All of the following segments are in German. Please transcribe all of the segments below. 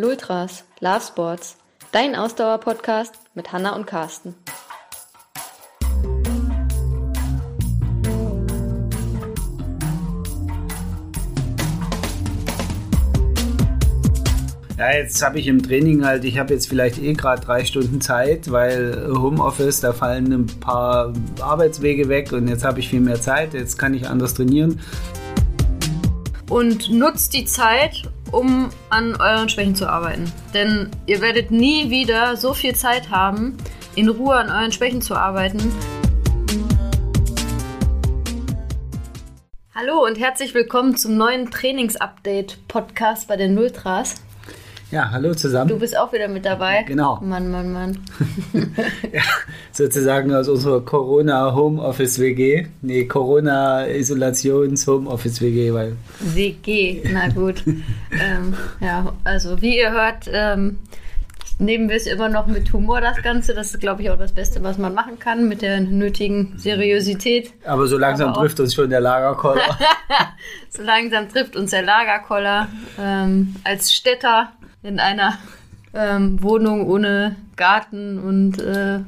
Lultras, Love Sports, dein Ausdauer-Podcast mit Hanna und Carsten. Ja, jetzt habe ich im Training halt, ich habe jetzt vielleicht eh gerade drei Stunden Zeit, weil Homeoffice, da fallen ein paar Arbeitswege weg und jetzt habe ich viel mehr Zeit, jetzt kann ich anders trainieren. Und nutzt die Zeit, um an euren Schwächen zu arbeiten. Denn ihr werdet nie wieder so viel Zeit haben, in Ruhe an euren Schwächen zu arbeiten. Hallo und herzlich willkommen zum neuen Trainingsupdate-Podcast bei den Nultras. Ja, hallo zusammen. Du bist auch wieder mit dabei. Genau. Mann, Mann, Mann. ja, sozusagen aus unserer Corona-Homeoffice-WG. Nee, Corona-Isolations-Homeoffice-WG, weil. WG, na gut. ähm, ja, also wie ihr hört, ähm, nehmen wir es immer noch mit Humor, das Ganze. Das ist, glaube ich, auch das Beste, was man machen kann, mit der nötigen Seriosität. Aber so langsam Aber trifft uns schon der Lagerkoller. so langsam trifft uns der Lagerkoller. Ähm, als Städter in einer ähm, Wohnung ohne Garten und, äh,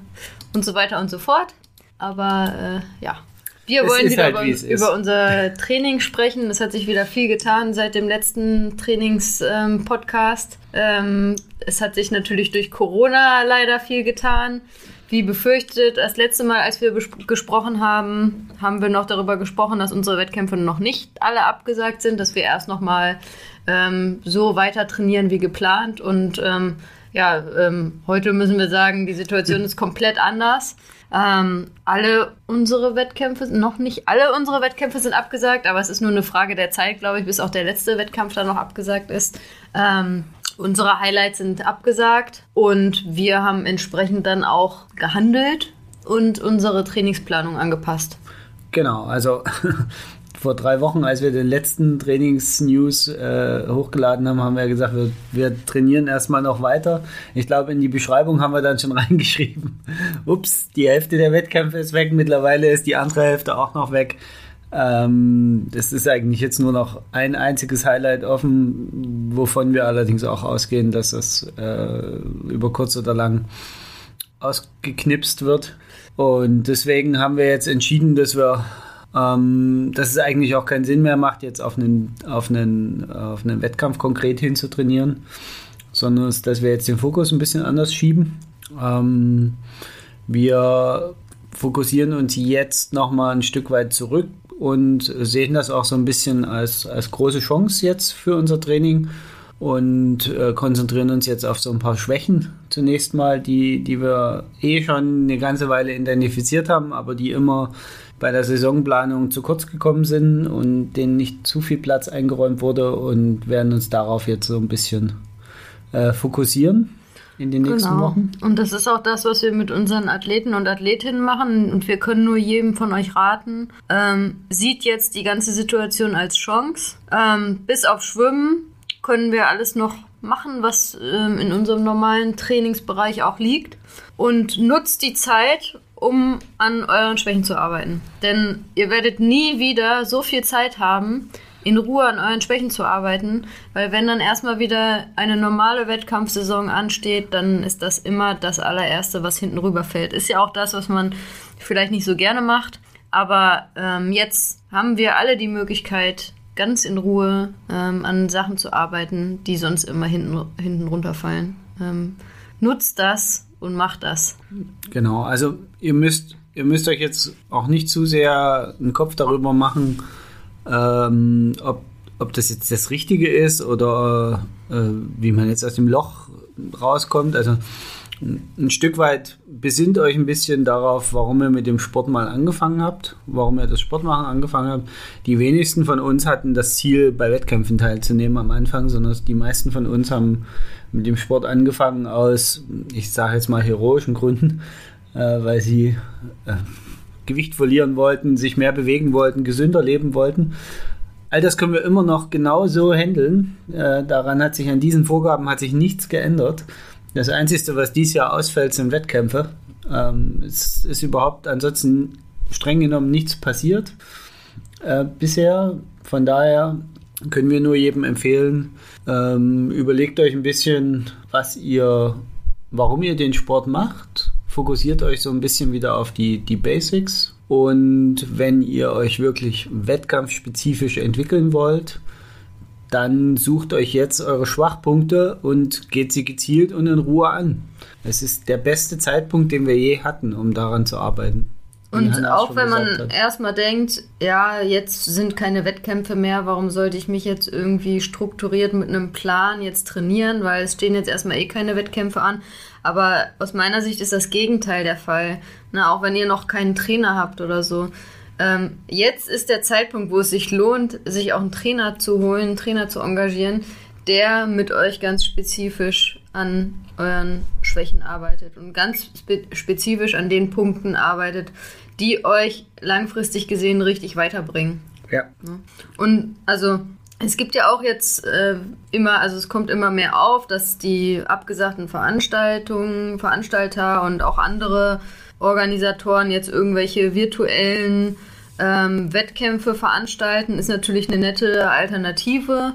und so weiter und so fort. Aber äh, ja, wir wollen wieder halt, über, über, unser Training sprechen. Es hat sich wieder viel getan seit dem letzten Trainings-Podcast. Ähm, ähm, es hat sich natürlich durch Corona leider viel getan. Wie befürchtet, das letzte Mal, als wir gesprochen haben, haben wir noch darüber gesprochen, dass unsere Wettkämpfe noch nicht alle abgesagt sind, dass wir erst noch mal ähm, so weiter trainieren wie geplant. Und ähm, ja, ähm, heute müssen wir sagen, die Situation ist komplett anders. Ähm, alle unsere Wettkämpfe, noch nicht alle unsere Wettkämpfe sind abgesagt, aber es ist nur eine Frage der Zeit, glaube ich, bis auch der letzte Wettkampf dann noch abgesagt ist. Ähm, unsere Highlights sind abgesagt und wir haben entsprechend dann auch gehandelt und unsere Trainingsplanung angepasst. Genau, also vor drei Wochen, als wir den letzten Trainings-News äh, hochgeladen haben, haben wir gesagt, wir, wir trainieren erstmal noch weiter. Ich glaube, in die Beschreibung haben wir dann schon reingeschrieben, ups, die Hälfte der Wettkämpfe ist weg, mittlerweile ist die andere Hälfte auch noch weg. Ähm, das ist eigentlich jetzt nur noch ein einziges Highlight offen, wovon wir allerdings auch ausgehen, dass es äh, über kurz oder lang ausgeknipst wird. Und deswegen haben wir jetzt entschieden, dass wir ähm, dass es eigentlich auch keinen Sinn mehr macht, jetzt auf einen, auf einen, auf einen Wettkampf konkret hinzutrainieren, sondern dass wir jetzt den Fokus ein bisschen anders schieben. Ähm, wir fokussieren uns jetzt nochmal ein Stück weit zurück und sehen das auch so ein bisschen als, als große Chance jetzt für unser Training und äh, konzentrieren uns jetzt auf so ein paar Schwächen zunächst mal, die, die wir eh schon eine ganze Weile identifiziert haben, aber die immer bei der Saisonplanung zu kurz gekommen sind und denen nicht zu viel Platz eingeräumt wurde und werden uns darauf jetzt so ein bisschen äh, fokussieren in den nächsten genau. Wochen. Und das ist auch das, was wir mit unseren Athleten und Athletinnen machen. Und wir können nur jedem von euch raten, ähm, sieht jetzt die ganze Situation als Chance. Ähm, bis auf Schwimmen können wir alles noch machen, was ähm, in unserem normalen Trainingsbereich auch liegt. Und nutzt die Zeit, um an euren Schwächen zu arbeiten. Denn ihr werdet nie wieder so viel Zeit haben, in Ruhe an euren Schwächen zu arbeiten, weil wenn dann erstmal wieder eine normale Wettkampfsaison ansteht, dann ist das immer das allererste, was hinten rüberfällt. Ist ja auch das, was man vielleicht nicht so gerne macht, aber ähm, jetzt haben wir alle die Möglichkeit, ganz in Ruhe ähm, an Sachen zu arbeiten, die sonst immer hinten, hinten runterfallen. Ähm, nutzt das und macht das. Genau, also ihr müsst, ihr müsst euch jetzt auch nicht zu sehr einen Kopf darüber machen, ähm, ob, ob das jetzt das Richtige ist oder äh, wie man jetzt aus dem Loch rauskommt. Also ein Stück weit besinnt euch ein bisschen darauf, warum ihr mit dem Sport mal angefangen habt, warum ihr das Sportmachen angefangen habt. Die wenigsten von uns hatten das Ziel, bei Wettkämpfen teilzunehmen am Anfang, sondern die meisten von uns haben mit dem Sport angefangen aus, ich sage jetzt mal heroischen Gründen, äh, weil sie äh, Gewicht verlieren wollten, sich mehr bewegen wollten, gesünder leben wollten. All das können wir immer noch genauso handeln. Äh, daran hat sich an diesen Vorgaben hat sich nichts geändert. Das Einzige, was dieses Jahr ausfällt, sind Wettkämpfe. Ähm, es ist überhaupt ansonsten streng genommen nichts passiert äh, bisher. Von daher können wir nur jedem empfehlen. Ähm, überlegt euch ein bisschen, was ihr, warum ihr den Sport macht. Fokussiert euch so ein bisschen wieder auf die, die Basics. Und wenn ihr euch wirklich wettkampfspezifisch entwickeln wollt, dann sucht euch jetzt eure Schwachpunkte und geht sie gezielt und in Ruhe an. Es ist der beste Zeitpunkt, den wir je hatten, um daran zu arbeiten. Und auch wenn man erstmal denkt, ja, jetzt sind keine Wettkämpfe mehr, warum sollte ich mich jetzt irgendwie strukturiert mit einem Plan jetzt trainieren, weil es stehen jetzt erstmal eh keine Wettkämpfe an. Aber aus meiner Sicht ist das Gegenteil der Fall. Na, auch wenn ihr noch keinen Trainer habt oder so. Ähm, jetzt ist der Zeitpunkt, wo es sich lohnt, sich auch einen Trainer zu holen, einen Trainer zu engagieren, der mit euch ganz spezifisch an euren Schwächen arbeitet und ganz spe spezifisch an den Punkten arbeitet, die euch langfristig gesehen richtig weiterbringen. Ja. Und also es gibt ja auch jetzt äh, immer, also es kommt immer mehr auf, dass die abgesagten Veranstaltungen, Veranstalter und auch andere Organisatoren jetzt irgendwelche virtuellen ähm, Wettkämpfe veranstalten, ist natürlich eine nette Alternative.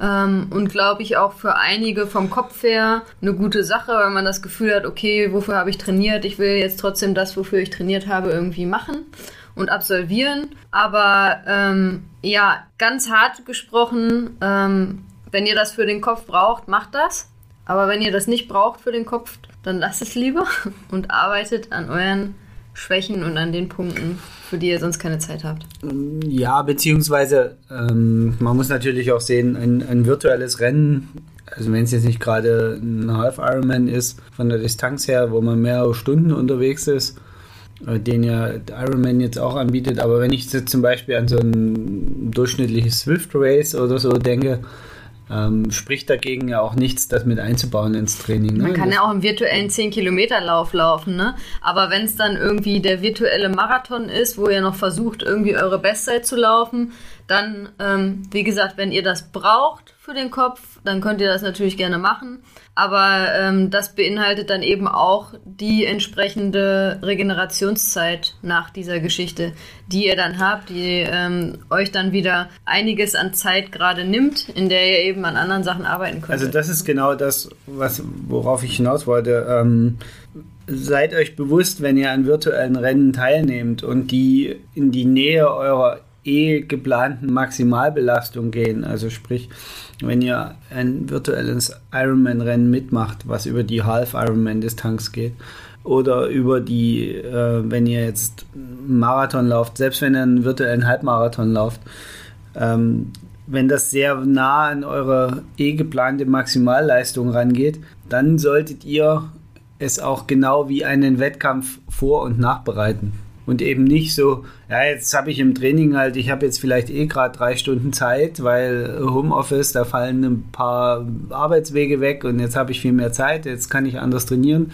Ähm, und glaube ich auch für einige vom Kopf her eine gute Sache, weil man das Gefühl hat, okay, wofür habe ich trainiert? Ich will jetzt trotzdem das, wofür ich trainiert habe, irgendwie machen und absolvieren. Aber ähm, ja, ganz hart gesprochen, ähm, wenn ihr das für den Kopf braucht, macht das. Aber wenn ihr das nicht braucht für den Kopf, dann lasst es lieber und arbeitet an euren Schwächen und an den Punkten, für die ihr sonst keine Zeit habt. Ja, beziehungsweise ähm, man muss natürlich auch sehen, ein, ein virtuelles Rennen, also wenn es jetzt nicht gerade ein Half Ironman ist, von der Distanz her, wo man mehrere Stunden unterwegs ist, äh, den ja Ironman jetzt auch anbietet, aber wenn ich jetzt zum Beispiel an so ein durchschnittliches Swift Race oder so denke, ähm, spricht dagegen ja auch nichts, das mit einzubauen ins Training. Ne? Man kann ja auch im virtuellen 10-Kilometer-Lauf laufen, ne? aber wenn es dann irgendwie der virtuelle Marathon ist, wo ihr noch versucht, irgendwie eure Bestzeit zu laufen, dann, ähm, wie gesagt, wenn ihr das braucht für den Kopf, dann könnt ihr das natürlich gerne machen. Aber ähm, das beinhaltet dann eben auch die entsprechende Regenerationszeit nach dieser Geschichte, die ihr dann habt, die ähm, euch dann wieder einiges an Zeit gerade nimmt, in der ihr eben an anderen Sachen arbeiten könnt. Also das ist genau das, was, worauf ich hinaus wollte. Ähm, seid euch bewusst, wenn ihr an virtuellen Rennen teilnehmt und die in die Nähe eurer eh geplanten Maximalbelastung gehen. Also sprich, wenn ihr ein virtuelles Ironman-Rennen mitmacht, was über die Half-Ironman-Distanz geht, oder über die, äh, wenn ihr jetzt Marathon lauft, selbst wenn ihr einen virtuellen Halbmarathon lauft, ähm, wenn das sehr nah an eure eh geplante Maximalleistung rangeht, dann solltet ihr es auch genau wie einen Wettkampf vor- und nachbereiten und eben nicht so, ja, jetzt habe ich im Training halt, ich habe jetzt vielleicht eh gerade drei Stunden Zeit, weil Homeoffice, da fallen ein paar Arbeitswege weg und jetzt habe ich viel mehr Zeit, jetzt kann ich anders trainieren.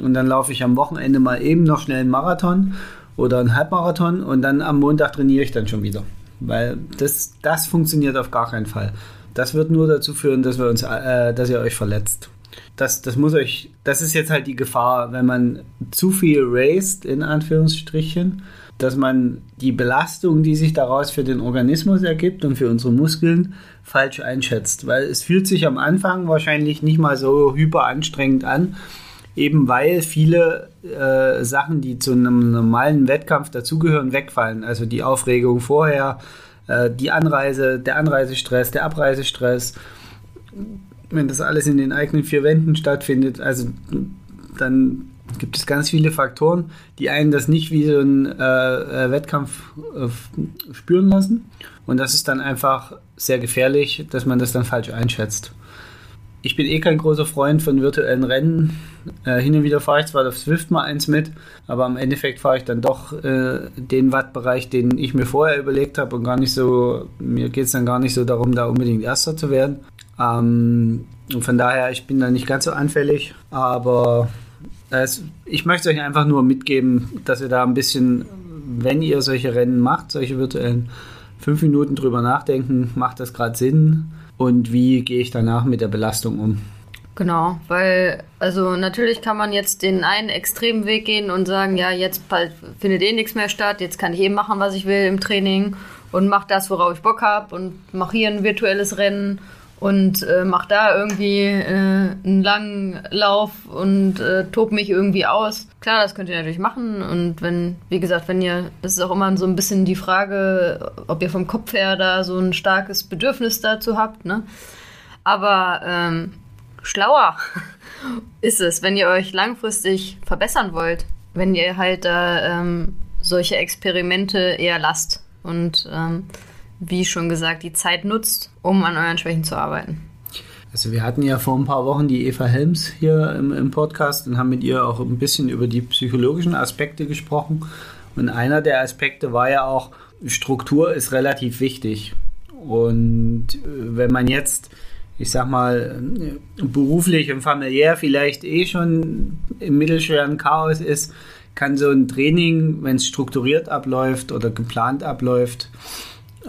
Und dann laufe ich am Wochenende mal eben noch schnell einen Marathon oder einen Halbmarathon und dann am Montag trainiere ich dann schon wieder, weil das, das funktioniert auf gar keinen Fall. Das wird nur dazu führen, dass wir uns, äh, dass ihr euch verletzt das, das muss euch, das ist jetzt halt die Gefahr, wenn man zu viel raced, in Anführungsstrichen, dass man die Belastung, die sich daraus für den Organismus ergibt und für unsere Muskeln, falsch einschätzt. Weil es fühlt sich am Anfang wahrscheinlich nicht mal so hyper anstrengend an, eben weil viele äh, Sachen, die zu einem normalen Wettkampf dazugehören, wegfallen. Also die Aufregung vorher, äh, die Anreise, der Anreisestress, der Abreisestress wenn das alles in den eigenen vier Wänden stattfindet, also dann gibt es ganz viele Faktoren, die einen das nicht wie so ein äh, äh, Wettkampf äh, spüren lassen. Und das ist dann einfach sehr gefährlich, dass man das dann falsch einschätzt. Ich bin eh kein großer Freund von virtuellen Rennen. Äh, hin und wieder fahre ich zwar auf Swift mal eins mit, aber im Endeffekt fahre ich dann doch äh, den Wattbereich, den ich mir vorher überlegt habe und gar nicht so, mir geht es dann gar nicht so darum, da unbedingt Erster zu werden. Ähm, und von daher, ich bin da nicht ganz so anfällig, aber es, ich möchte euch einfach nur mitgeben, dass ihr da ein bisschen, wenn ihr solche Rennen macht, solche virtuellen, fünf Minuten drüber nachdenken, macht das gerade Sinn und wie gehe ich danach mit der Belastung um. Genau, weil, also natürlich kann man jetzt den einen extremen Weg gehen und sagen, ja, jetzt findet eh nichts mehr statt, jetzt kann ich eh machen, was ich will im Training und mache das, worauf ich Bock habe und mache hier ein virtuelles Rennen und äh, mach da irgendwie äh, einen langen Lauf und äh, tob mich irgendwie aus. Klar, das könnt ihr natürlich machen und wenn, wie gesagt, wenn ihr, das ist auch immer so ein bisschen die Frage, ob ihr vom Kopf her da so ein starkes Bedürfnis dazu habt, ne? Aber ähm, schlauer ist es, wenn ihr euch langfristig verbessern wollt, wenn ihr halt da ähm, solche Experimente eher lasst und ähm, wie schon gesagt, die Zeit nutzt, um an euren Schwächen zu arbeiten. Also wir hatten ja vor ein paar Wochen die Eva Helms hier im, im, Podcast und haben mit ihr auch ein bisschen über die psychologischen Aspekte gesprochen. Und einer der Aspekte war ja auch, Struktur ist relativ wichtig. Und äh, wenn man jetzt, ich sag mal, beruflich und familiär vielleicht eh schon im mittelschweren Chaos ist, kann so ein Training, wenn es strukturiert abläuft oder geplant abläuft,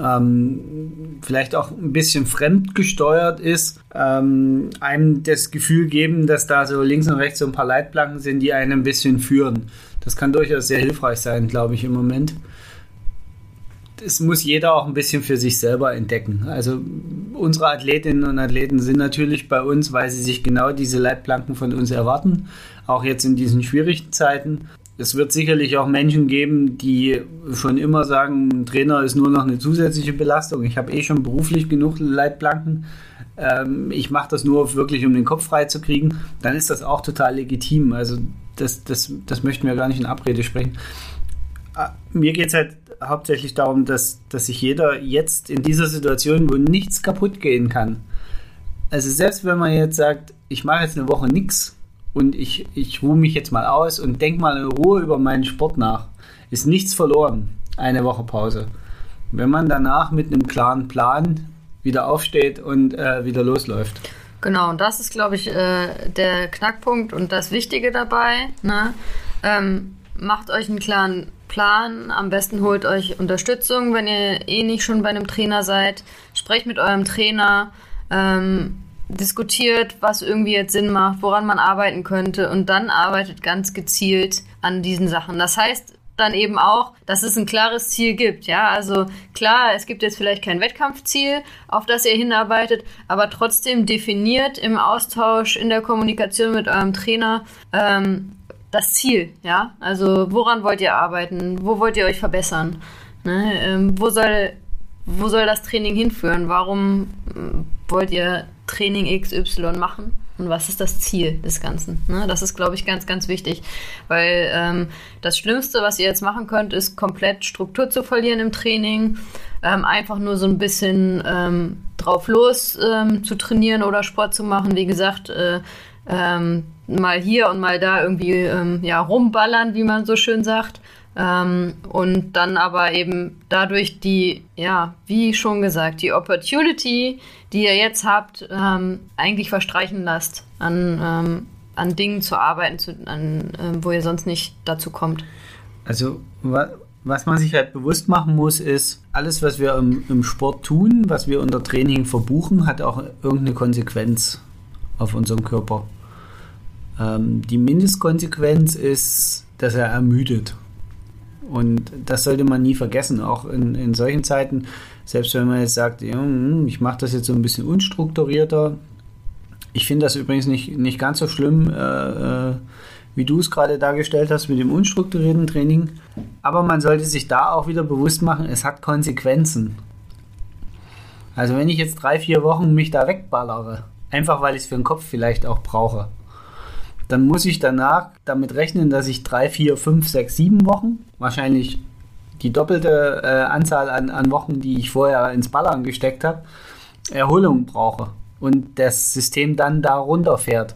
ähm, vielleicht auch ein bisschen fremdgesteuert ist, ähm, einem das Gefühl geben, dass da so links und rechts so ein paar Leitplanken sind, die einen ein bisschen führen. Das kann durchaus sehr hilfreich sein, glaube ich, im Moment. Das muss jeder auch ein bisschen für sich selber entdecken. Also unsere Athletinnen und Athleten sind natürlich bei uns, weil sie sich genau diese Leitplanken von uns erwarten, auch jetzt in diesen schwierigen Zeiten es wird sicherlich auch Menschen geben, die schon immer sagen, ein Trainer ist nur noch eine zusätzliche Belastung. Ich habe eh schon beruflich genug Leitplanken. Ähm, ich mache das nur wirklich, um den Kopf frei zu kriegen. Dann ist das auch total legitim. Also das, das, das möchten wir gar nicht in Abrede sprechen. Ah, mir geht es halt hauptsächlich darum, dass, dass sich jeder jetzt in dieser Situation, wo nichts kaputt gehen kann, also selbst wenn man jetzt sagt, ich mache jetzt eine Woche nichts, und ich, ich ruhe mich jetzt mal aus und denke mal in Ruhe über meinen Sport nach. Ist nichts verloren, eine Woche Pause. Wenn man danach mit einem klaren Plan wieder aufsteht und äh, wieder losläuft. Genau, und das ist, glaube ich, äh, der Knackpunkt und das Wichtige dabei. Ne? Ähm, macht euch einen klaren Plan. Am besten holt euch Unterstützung, wenn ihr eh nicht schon bei einem Trainer seid. Sprecht mit eurem Trainer. Ähm, diskutiert, was irgendwie jetzt Sinn macht, woran man arbeiten könnte und dann arbeitet ganz gezielt an diesen Sachen. Das heißt dann eben auch, dass es ein klares Ziel gibt. Ja, also klar, es gibt jetzt vielleicht kein Wettkampfziel, auf das ihr hinarbeitet, aber trotzdem definiert im Austausch, in der Kommunikation mit eurem Trainer ähm, das Ziel. Ja, also woran wollt ihr arbeiten? Wo wollt ihr euch verbessern? Ne? Ähm, wo soll wo soll das Training hinführen? Warum äh, wollt ihr Training XY machen und was ist das Ziel des Ganzen. Ne? Das ist, glaube ich, ganz, ganz wichtig, weil ähm, das Schlimmste, was ihr jetzt machen könnt, ist komplett Struktur zu verlieren im Training, ähm, einfach nur so ein bisschen ähm, drauf los ähm, zu trainieren oder Sport zu machen. Wie gesagt, äh, ähm, mal hier und mal da irgendwie ähm, ja, rumballern, wie man so schön sagt. Ähm, und dann aber eben dadurch die, ja, wie schon gesagt, die Opportunity, die ihr jetzt habt, ähm, eigentlich verstreichen lasst, an, ähm, an Dingen zu arbeiten, zu, an, äh, wo ihr sonst nicht dazu kommt. Also, wa was man sich halt bewusst machen muss, ist, alles, was wir im, im Sport tun, was wir unter Training verbuchen, hat auch irgendeine Konsequenz auf unserem Körper. Ähm, die Mindestkonsequenz ist, dass er ermüdet. Und das sollte man nie vergessen, auch in, in solchen Zeiten. Selbst wenn man jetzt sagt, hm, ich mache das jetzt so ein bisschen unstrukturierter. Ich finde das übrigens nicht, nicht ganz so schlimm, äh, äh, wie du es gerade dargestellt hast mit dem unstrukturierten Training. Aber man sollte sich da auch wieder bewusst machen, es hat Konsequenzen. Also wenn ich jetzt drei, vier Wochen mich da wegballere, einfach weil ich es für den Kopf vielleicht auch brauche, dann muss ich danach damit rechnen, dass ich drei, vier, fünf, sechs, sieben Wochen, wahrscheinlich die doppelte äh, Anzahl an, an Wochen, die ich vorher ins Ballern gesteckt habe, Erholung brauche und das System dann da runterfährt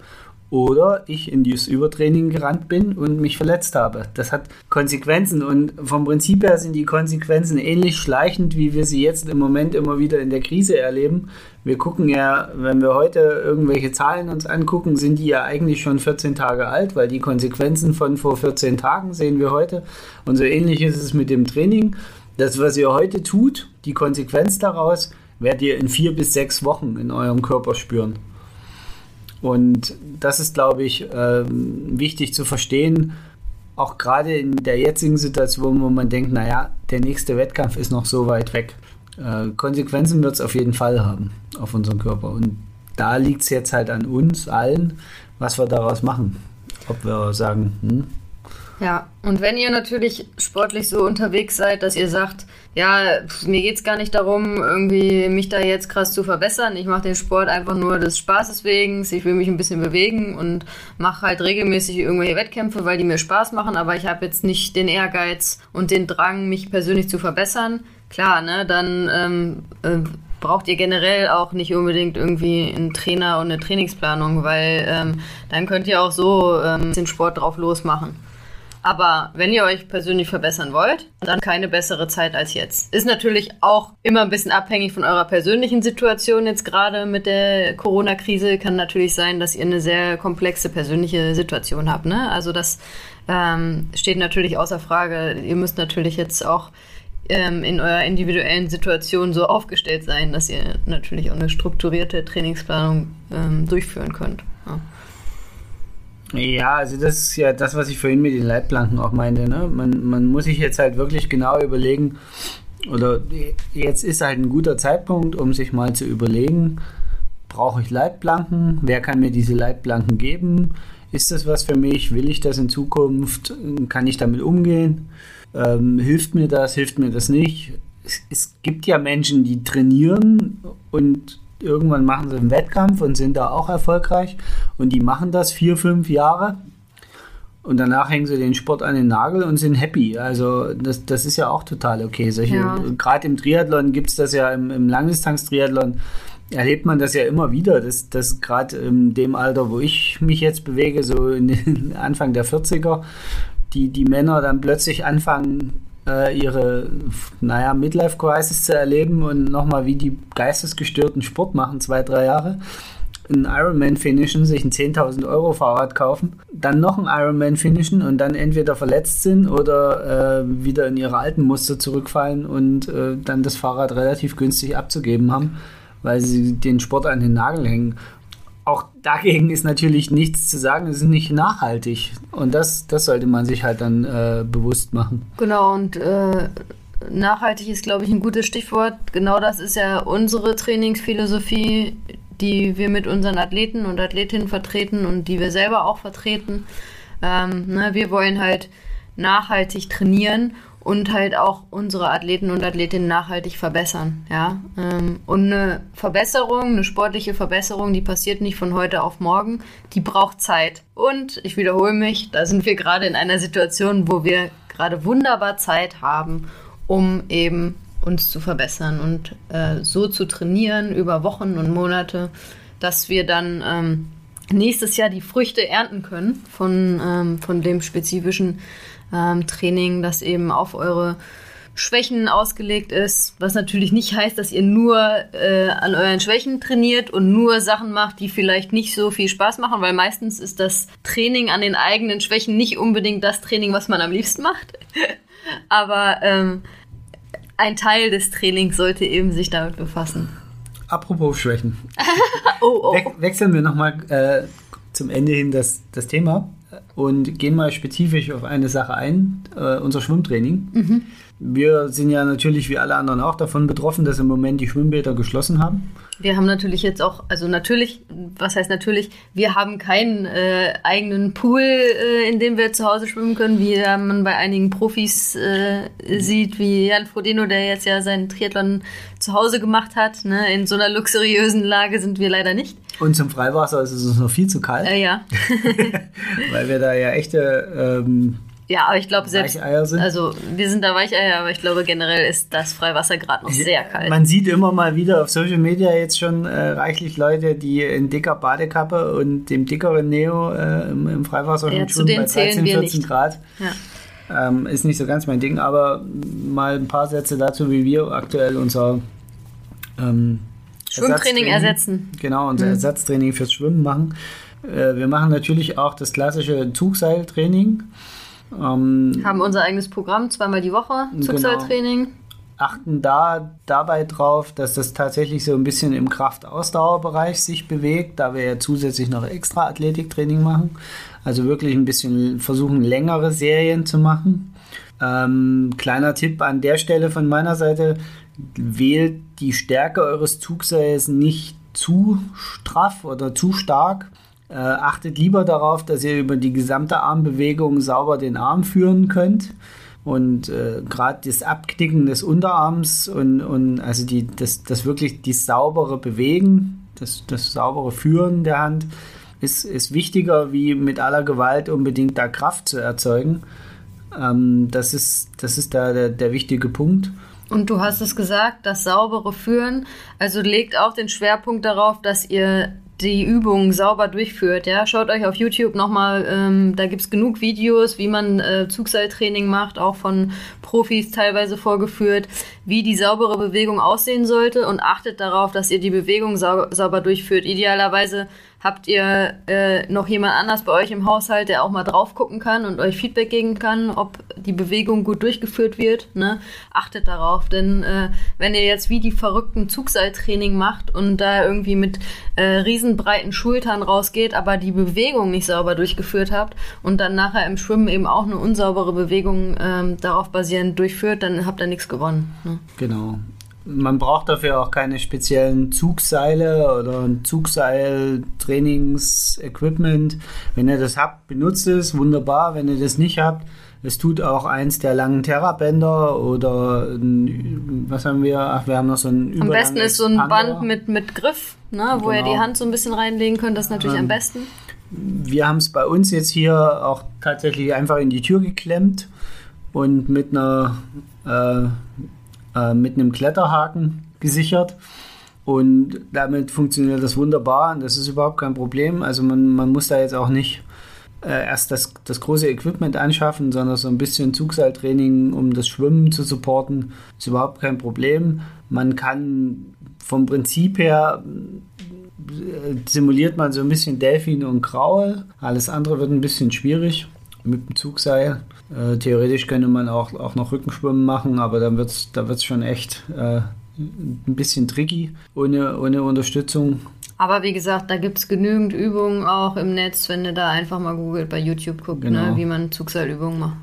oder ich in dieses Übertraining gerannt bin und mich verletzt habe. Das hat Konsequenzen und vom Prinzip her sind die Konsequenzen ähnlich schleichend, wie wir sie jetzt im Moment immer wieder in der Krise erleben. Wir gucken ja, wenn wir heute irgendwelche Zahlen uns angucken, sind die ja eigentlich schon 14 Tage alt, weil die Konsequenzen von vor 14 Tagen sehen wir heute. Und so ähnlich ist es mit dem Training. Das, was ihr heute tut, die Konsequenz daraus, werdet ihr in vier bis sechs Wochen in eurem Körper spüren. Und das ist, glaube ich, ähm, wichtig zu verstehen. auch gerade in der jetzigen Situation, wo man denkt, naja, der nächste Wettkampf ist noch so weit weg. Äh, Konsequenzen wird es auf jeden Fall haben auf unseren Körper. Und da liegt es jetzt halt an uns allen, was wir daraus machen. Ob wir sagen, hm, ja, und wenn ihr natürlich sportlich so unterwegs seid, dass ihr sagt, ja, mir geht es gar nicht darum, irgendwie mich da jetzt krass zu verbessern. Ich mache den Sport einfach nur des Spaßes wegen. Ich will mich ein bisschen bewegen und mache halt regelmäßig irgendwelche Wettkämpfe, weil die mir Spaß machen, aber ich habe jetzt nicht den Ehrgeiz und den Drang, mich persönlich zu verbessern. Klar, ne, dann ähm, äh, braucht ihr generell auch nicht unbedingt irgendwie einen Trainer und eine Trainingsplanung, weil ähm, dann könnt ihr auch so ähm, den Sport drauf losmachen. Aber wenn ihr euch persönlich verbessern wollt, dann keine bessere Zeit als jetzt. Ist natürlich auch immer ein bisschen abhängig von eurer persönlichen Situation jetzt gerade mit der Corona-Krise. Kann natürlich sein, dass ihr eine sehr komplexe persönliche Situation habt. Ne? Also das ähm, steht natürlich außer Frage. Ihr müsst natürlich jetzt auch ähm, in eurer individuellen Situation so aufgestellt sein, dass ihr natürlich auch eine strukturierte Trainingsplanung ähm, durchführen könnt. Ja. Ja, also das ist ja das, was ich vorhin mit den Leitplanken auch meinte. Ne? Man, man muss sich jetzt halt wirklich genau überlegen, oder jetzt ist halt ein guter Zeitpunkt, um sich mal zu überlegen, brauche ich Leitplanken? Wer kann mir diese Leitplanken geben? Ist das was für mich? Will ich das in Zukunft? Kann ich damit umgehen? Ähm, hilft mir das? Hilft mir das nicht? Es, es gibt ja Menschen, die trainieren und irgendwann machen sie einen Wettkampf und sind da auch erfolgreich. Und die machen das vier, fünf Jahre. Und danach hängen sie den Sport an den Nagel und sind happy. Also das, das ist ja auch total okay. ja. Gerade im Triathlon gibt es das ja, im, im Langdistanz-Triathlon erlebt man das ja immer wieder, dass, dass gerade in dem Alter, wo ich mich jetzt bewege, so in den Anfang der 40er, die, die Männer dann plötzlich anfangen, äh, ihre, naja, Midlife-Crisis zu erleben und nochmal wie die geistesgestörten Sport machen, zwei, drei Jahre. Einen Ironman finishen, sich ein 10.000 Euro Fahrrad kaufen, dann noch einen Ironman finishen und dann entweder verletzt sind oder äh, wieder in ihre alten Muster zurückfallen und äh, dann das Fahrrad relativ günstig abzugeben haben, weil sie den Sport an den Nagel hängen auch dagegen ist natürlich nichts zu sagen, es ist nicht nachhaltig. Und das, das sollte man sich halt dann äh, bewusst machen. Genau, und äh, nachhaltig ist, glaube ich, ein gutes Stichwort. Genau das ist ja unsere Trainingsphilosophie, die wir mit unseren Athleten und Athletinnen vertreten und die wir selber auch vertreten. Ähm, ne, wir wollen halt nachhaltig trainieren und halt auch unsere Athleten und Athletinnen nachhaltig verbessern. Ja? Ähm, und eine Verbesserung, eine sportliche Verbesserung, die passiert nicht von heute auf morgen, die braucht Zeit. Und ich wiederhole mich, da sind wir gerade in einer Situation, wo wir gerade wunderbar Zeit haben, um eben uns zu verbessern und äh, so zu trainieren über Wochen und Monate, dass wir dann ähm, nächstes Jahr die Früchte ernten können von, ähm, von dem spezifischen ähm, Training, das eben auf eure Schwächen ausgelegt ist, was natürlich nicht heißt, dass ihr nur äh, an euren Schwächen trainiert und nur Sachen macht, die vielleicht nicht so viel Spaß machen, weil meistens ist das Training an den eigenen Schwächen nicht unbedingt das Training, was man am liebsten macht. Aber ähm, ein Teil des Trainings sollte eben sich damit befassen. Apropos Schwächen. oh, oh. We wechseln wir nochmal äh, zum Ende hin das, das Thema und gehen mal spezifisch auf eine Sache ein, äh, unser Schwimmtraining. Mhm. Wir sind ja natürlich wie alle anderen auch davon betroffen, dass im Moment die Schwimmbäder geschlossen haben. Wir haben natürlich jetzt auch, also natürlich, was heißt natürlich, wir haben keinen äh, eigenen Pool, äh, in dem wir zu Hause schwimmen können, wie man bei einigen Profis äh, sieht, wie Jan Frodeno, der jetzt ja seinen Triathlon zu Hause gemacht hat. Ne? In so einer luxuriösen Lage sind wir leider nicht. Und zum Freiwasser ist es uns noch viel zu kalt. Äh, ja. Weil wir da ja echte ähm, ja, aber ich glaube selbst, also wir sind da Weicheier, aber ich glaube generell ist das Freiwasser gerade noch sehr kalt. Man sieht immer mal wieder auf Social Media jetzt schon äh, reichlich Leute, die in dicker Badekappe und dem dickeren Neo äh, im, im, Freiwasser ja, schon bei 13, 14 nicht. Grad. Ja. Ähm, ist nicht so ganz mein Ding, aber mal ein paar Sätze dazu, wie wir aktuell unser ähm, Schwimmtraining ersetzen. Genau, unser mhm. Ersatztraining fürs Schwimmen machen. Äh, wir machen natürlich auch das klassische Zugseiltraining. Ähm, haben unser eigenes Programm, zweimal die Woche, Zugseiltraining. Genau. achten da dabei drauf, dass das tatsächlich so ein bisschen im Kraftausdauerbereich sich bewegt, da wir ja zusätzlich noch extra Athletiktraining machen. Also wirklich ein bisschen versuchen, längere Serien zu machen. Ähm, kleiner Tipp an der Stelle von meiner Seite, wählt die Stärke eures Zugseils nicht zu straff oder zu stark. Äh, achtet lieber darauf, dass ihr über die gesamte Armbewegung sauber den Arm führen könnt. Und äh, gerade das Abknicken des Unterarms und, und also die, das, das wirklich die saubere Bewegen, das, das saubere Führen der Hand ist, ist wichtiger, wie mit aller Gewalt unbedingt da Kraft zu erzeugen. Ähm, das, ist, das ist da der, der wichtige Punkt. Und du hast es gesagt, das saubere Führen, also legt auch den Schwerpunkt darauf, dass ihr die Übungen sauber durchführt. Ja, schaut euch auf YouTube nochmal, ähm, da gibt's genug Videos, wie man äh, Zugseiltraining macht, auch von Profis teilweise vorgeführt, wie die saubere Bewegung aussehen sollte und achtet darauf, dass ihr die Bewegung sau sauber durchführt. Idealerweise Habt ihr äh, noch jemand anders bei euch im Haushalt, der auch mal drauf gucken kann und euch Feedback geben kann, ob die Bewegung gut durchgeführt wird? Ne? Achtet darauf, denn äh, wenn ihr jetzt wie die verrückten Zugseiltraining macht und da irgendwie mit äh, riesenbreiten Schultern rausgeht, aber die Bewegung nicht sauber durchgeführt habt und dann nachher im Schwimmen eben auch eine unsaubere Bewegung ähm, darauf basierend durchführt, dann habt ihr nichts gewonnen. Ne? Genau. Man braucht dafür auch keine speziellen Zugseile oder ein Zugseil-Trainings-Equipment. Wenn ihr das habt, benutzt es, wunderbar. Wenn ihr das nicht habt, es tut auch eins der langen Terrabänder oder ein, was haben wir? Ach, wir haben noch so ein Am besten ist so ein Band mit, mit Griff, ne, wo genau. ihr die Hand so ein bisschen reinlegen könnt. Das ist natürlich ähm, am besten. Wir haben es bei uns jetzt hier auch tatsächlich einfach in die Tür geklemmt und mit einer äh, äh, mit einem Kletterhaken gesichert. Und damit funktioniert das wunderbar und das ist überhaupt kein Problem. Also man, man muss da jetzt auch nicht äh, erst das, das große Equipment anschaffen, sondern so ein bisschen Zugseiltraining, um das Schwimmen zu supporten, ist überhaupt kein Problem. Man kann vom Prinzip her äh, simuliert man so ein bisschen Delfin und Graue. Alles andere wird ein bisschen schwierig mit dem Zugseil. Äh, theoretisch könnte man auch, auch noch Rückenschwimmen machen, aber dann wird es da wird's schon echt äh, ein bisschen tricky ohne, ohne Unterstützung. Aber wie gesagt, da gibt es genügend Übungen auch im Netz, wenn ihr da einfach mal googelt, bei YouTube guckt, ne, genau. ne, wie man Zugseilübungen macht.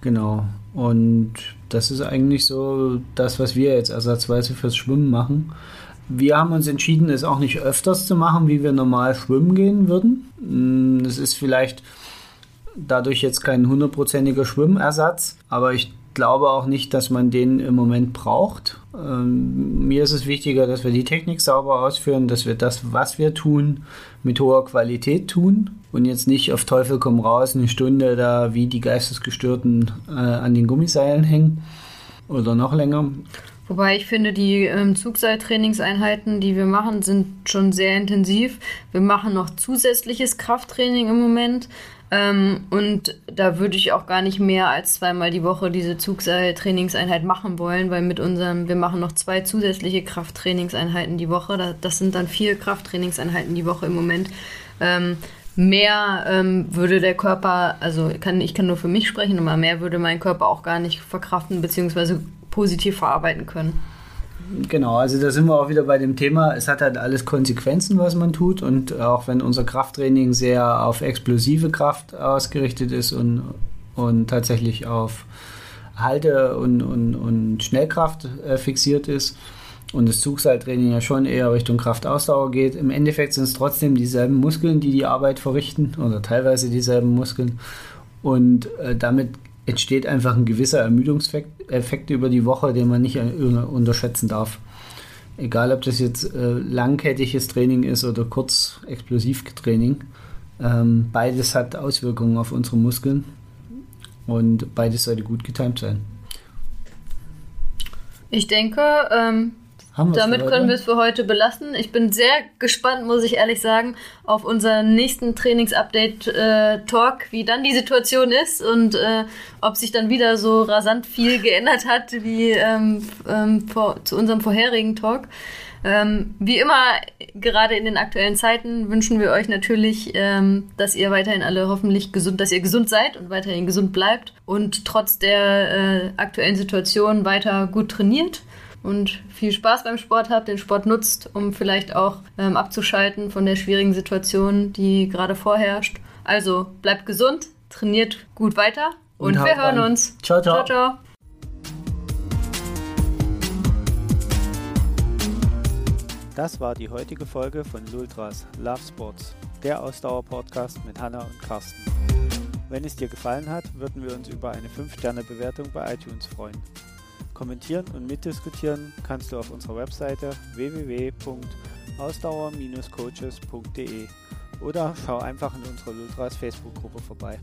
Genau. Und das ist eigentlich so das, was wir jetzt ersatzweise fürs Schwimmen machen. Wir haben uns entschieden, es auch nicht öfters zu machen, wie wir normal schwimmen gehen würden. Hm, das ist vielleicht dadurch jetzt kein hundertprozentiger Schwimmersatz, aber ich glaube auch nicht, dass man den im Moment braucht. Ähm, mir ist es wichtiger, dass wir die Technik sauber ausführen, dass wir das, was wir tun, mit hoher Qualität tun und jetzt nicht auf Teufel komm raus eine Stunde da wie die Geistesgestörten äh, an den Gummiseilen hängen oder noch länger. Wobei ich finde, die ähm, Zugseiltrainingseinheiten, die wir machen, sind schon sehr intensiv. Wir machen noch zusätzliches Krafttraining im Moment. Ähm, und da würde ich auch gar nicht mehr als zweimal die Woche diese Zugseil-Trainingseinheit machen wollen, weil mit unserem, wir machen noch zwei zusätzliche Krafttrainingseinheiten die Woche. Das sind dann vier Krafttrainingseinheiten die Woche im Moment. Ähm, mehr ähm, würde der Körper, also kann, ich kann nur für mich sprechen, aber mehr würde mein Körper auch gar nicht verkraften bzw. positiv verarbeiten können. Genau, also da sind wir auch wieder bei dem Thema, es hat halt alles Konsequenzen, was man tut. Und auch wenn unser Krafttraining sehr auf explosive Kraft ausgerichtet ist und, und tatsächlich auf Halte- und, und, und Schnellkraft äh, fixiert ist und das Zugseiltraining ja schon eher Richtung Kraftausdauer geht, im Endeffekt sind es trotzdem dieselben Muskeln, die die Arbeit verrichten oder teilweise dieselben Muskeln. Und äh, damit entsteht einfach ein gewisser Ermüdungseffekt über die Woche, den man nicht unterschätzen darf. Egal, ob das jetzt äh, langkettiges Training ist oder kurz Explosivtraining. Ähm, beides hat Auswirkungen auf unsere Muskeln und beides sollte gut getimt sein. Ich denke, ähm, damit können wir es für heute belassen. Ich bin sehr gespannt, muss ich ehrlich sagen, auf unseren nächsten Trainingsupdate-Talk, äh, wie dann die Situation ist und äh, ob sich dann wieder so rasant viel geändert hat wie ähm, ähm, vor, zu unserem vorherigen Talk. Ähm, wie immer, gerade in den aktuellen Zeiten wünschen wir euch natürlich, ähm, dass ihr weiterhin alle hoffentlich gesund, dass ihr gesund seid und weiterhin gesund bleibt und trotz der äh, aktuellen Situation weiter gut trainiert und viel Spaß beim Sport habt, den Sport nutzt, um vielleicht auch ähm, abzuschalten von der schwierigen Situation, die gerade vorherrscht. Also bleibt gesund, trainiert gut weiter und, und wir hören rein. uns. Ciao, ciao. ciao, ciao. Das war die heutige Folge von Lultras Love Sports, der Ausdauer-Podcast mit Hanna und Carsten. Wenn es dir gefallen hat, würden wir uns über eine 5-Sterne-Bewertung bei iTunes freuen. Kommentieren und mitdiskutieren kannst du auf unserer Webseite www.ausdauer-coaches.de oder schau einfach in unserer Lultras Facebook-Gruppe vorbei.